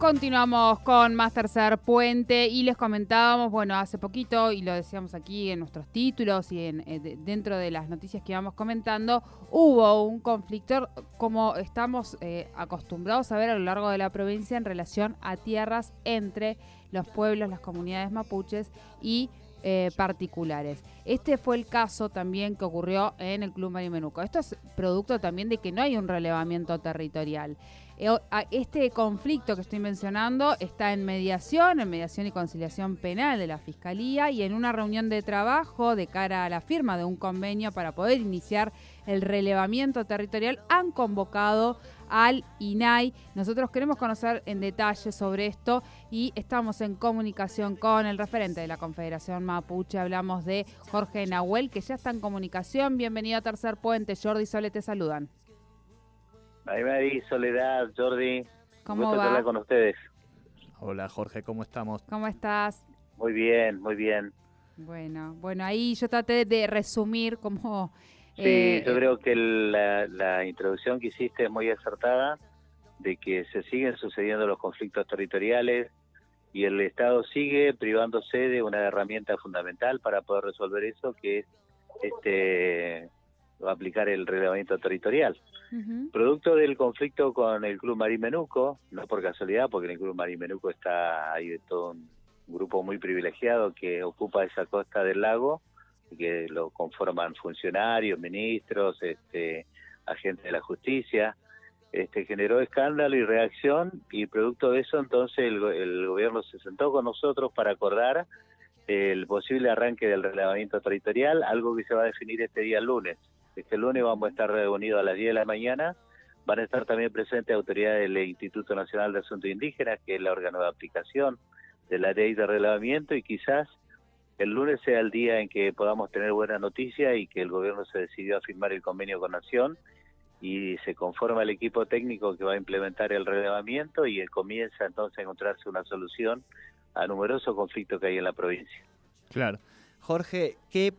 Continuamos con más tercer puente y les comentábamos, bueno, hace poquito, y lo decíamos aquí en nuestros títulos y en, eh, dentro de las noticias que íbamos comentando, hubo un conflicto como estamos eh, acostumbrados a ver a lo largo de la provincia en relación a tierras entre los pueblos, las comunidades mapuches y eh, particulares. Este fue el caso también que ocurrió en el Club Marimenuco. Esto es producto también de que no hay un relevamiento territorial. Eh, este conflicto que estoy mencionando está en mediación, en mediación y conciliación penal de la Fiscalía y en una reunión de trabajo de cara a la firma de un convenio para poder iniciar el relevamiento territorial han convocado al INAI. Nosotros queremos conocer en detalle sobre esto y estamos en comunicación con el referente de la Confederación Mapuche. Hablamos de Jorge Nahuel, que ya está en comunicación. Bienvenido a Tercer Puente. Jordi y Sole te saludan. Ahí Mari, Soledad, Jordi. ¿Cómo va? hablar con ustedes. Hola Jorge, ¿cómo estamos? ¿Cómo estás? Muy bien, muy bien. Bueno, bueno, ahí yo traté de resumir cómo... Sí, eh, yo creo que la, la introducción que hiciste es muy acertada, de que se siguen sucediendo los conflictos territoriales y el Estado sigue privándose de una herramienta fundamental para poder resolver eso, que es este aplicar el reglamento territorial. Producto del conflicto con el Club Marín Menuco, no por casualidad, porque en el Club Marín Menuco está ahí de todo un grupo muy privilegiado que ocupa esa costa del lago, que lo conforman funcionarios, ministros, este, agentes de la justicia, este, generó escándalo y reacción y producto de eso entonces el, el gobierno se sentó con nosotros para acordar el posible arranque del reglamento territorial, algo que se va a definir este día lunes. Este lunes vamos a estar reunidos a las 10 de la mañana. Van a estar también presentes autoridades del Instituto Nacional de Asuntos Indígenas, que es la órgano de aplicación de la ley de relevamiento, y quizás el lunes sea el día en que podamos tener buena noticia y que el gobierno se decidió a firmar el convenio con Nación y se conforma el equipo técnico que va a implementar el relevamiento y comienza entonces a encontrarse una solución a numerosos conflictos que hay en la provincia. Claro. Jorge, ¿qué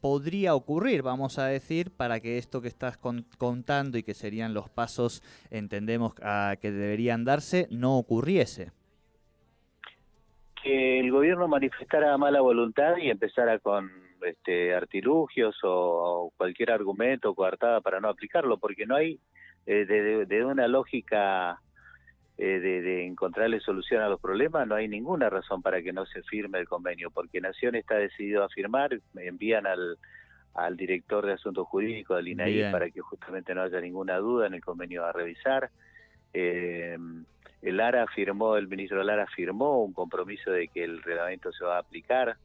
podría ocurrir, vamos a decir, para que esto que estás contando y que serían los pasos, entendemos, que deberían darse, no ocurriese? Que el gobierno manifestara mala voluntad y empezara con este, artilugios o, cualquier argumento coartada para no aplicarlo, porque no hay eh, de, una lógica eh, de, de, encontrarle solución a los problemas, no hay ninguna razón para que no se firme el convenio, porque Nación está decidido a firmar, envían al, al director de Asuntos Jurídicos del INAI para que justamente no haya ninguna duda en el convenio a revisar. Eh, el ARA firmó, el ministro Lara firmó un compromiso de que el reglamento se va a aplicar,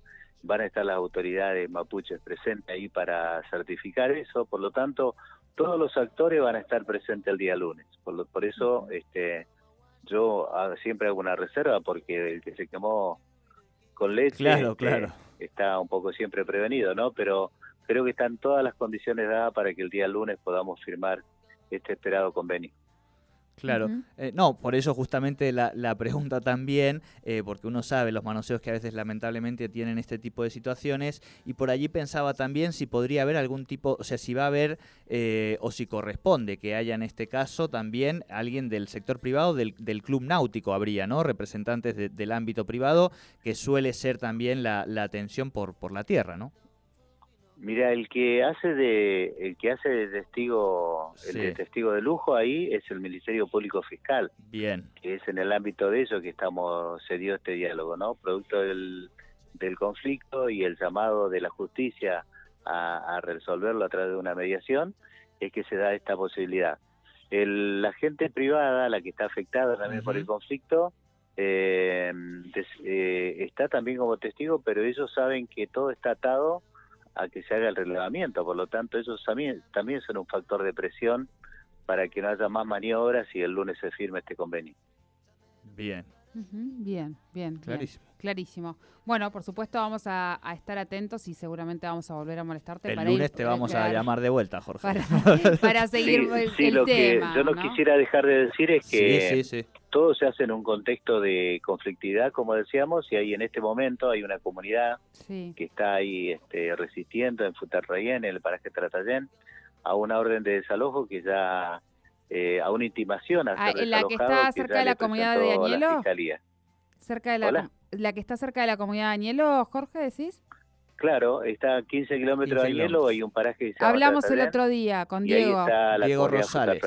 van a estar las autoridades mapuches presentes ahí para certificar eso, por lo tanto, todos los actores van a estar presentes el día lunes. Por, por eso, este, yo siempre hago una reserva porque el que se quemó con leche claro, este, claro. está un poco siempre prevenido, ¿no? Pero creo que están todas las condiciones dadas para que el día lunes podamos firmar este esperado convenio. Claro, eh, no, por eso justamente la, la pregunta también, eh, porque uno sabe los manoseos que a veces lamentablemente tienen este tipo de situaciones, y por allí pensaba también si podría haber algún tipo, o sea, si va a haber eh, o si corresponde que haya en este caso también alguien del sector privado, del, del club náutico habría, ¿no? Representantes del ámbito privado, que suele ser también la, la atención por, por la tierra, ¿no? Mira, el que hace de el que hace de testigo el de testigo de lujo ahí es el Ministerio Público Fiscal. Bien. Que es en el ámbito de eso que estamos se dio este diálogo, ¿no? Producto del, del conflicto y el llamado de la justicia a, resolverlo a través de una mediación es que se da esta posibilidad. El, la gente privada, la que está afectada también por el conflicto, eh, eh, está también como testigo, pero ellos saben que todo está atado a que se haga el relevamiento, por lo tanto ellos también, también son un factor de presión para que no haya más maniobras y el lunes se firme este convenio. Bien. bien, bien. Clarísimo. clarísimo. Bueno, por supuesto vamos a, estar atentos y seguramente vamos a volver a molestarte. El para lunes te vamos a llamar de vuelta, Jorge. Para, seguir el, sí, lo tema. Que yo no, quisiera dejar de decir es que todo se hace en un contexto de conflictividad, como decíamos, y ahí en este momento hay una comunidad que está ahí este, resistiendo en Futarrayén, en el paraje Tratayén, a una orden de desalojo que ya, eh, a una intimación. A ah, ¿La que está cerca de la comunidad de Añelo? Cerca de la, la que está cerca de la comunidad de Añelo, Jorge, decís? Claro, está a 15 kilómetros de Añelo, hay un paraje que se Hablamos el otro día con Diego. ahí está la Diego Rosales.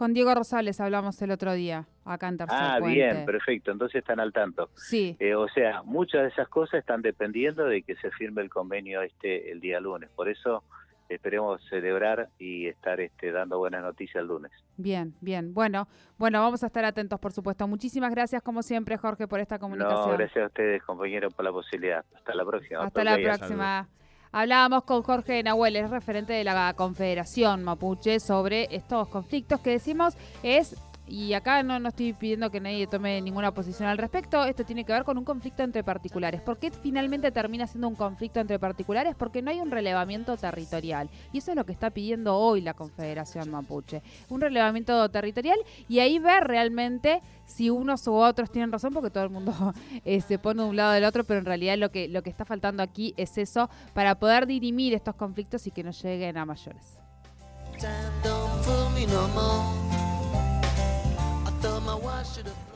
Con Diego Rosales hablamos el otro día, acá en Tercer Ah, bien, perfecto, entonces están al tanto. Sí. Eh, o sea, muchas de esas cosas están dependiendo de que se firme el convenio este el día lunes. Por eso esperemos celebrar y estar este, dando buenas noticias el lunes. Bien, bien. Bueno, bueno, vamos a estar atentos, por supuesto. Muchísimas gracias, como siempre, Jorge, por esta comunicación. No, gracias a ustedes, compañeros, por la posibilidad. Hasta la próxima. Hasta la próxima. Hablábamos con Jorge Nahuel, es referente de la Confederación Mapuche, sobre estos conflictos que decimos es y acá no, no estoy pidiendo que nadie tome ninguna posición al respecto, esto tiene que ver con un conflicto entre particulares. ¿Por qué finalmente termina siendo un conflicto entre particulares? Porque no hay un relevamiento territorial. Y eso es lo que está pidiendo hoy la Confederación Mapuche. Un relevamiento territorial y ahí ver realmente si unos u otros tienen razón, porque todo el mundo eh, se pone de un lado del otro, pero en realidad lo que, lo que está faltando aquí es eso para poder dirimir estos conflictos y que no lleguen a mayores. My watch should have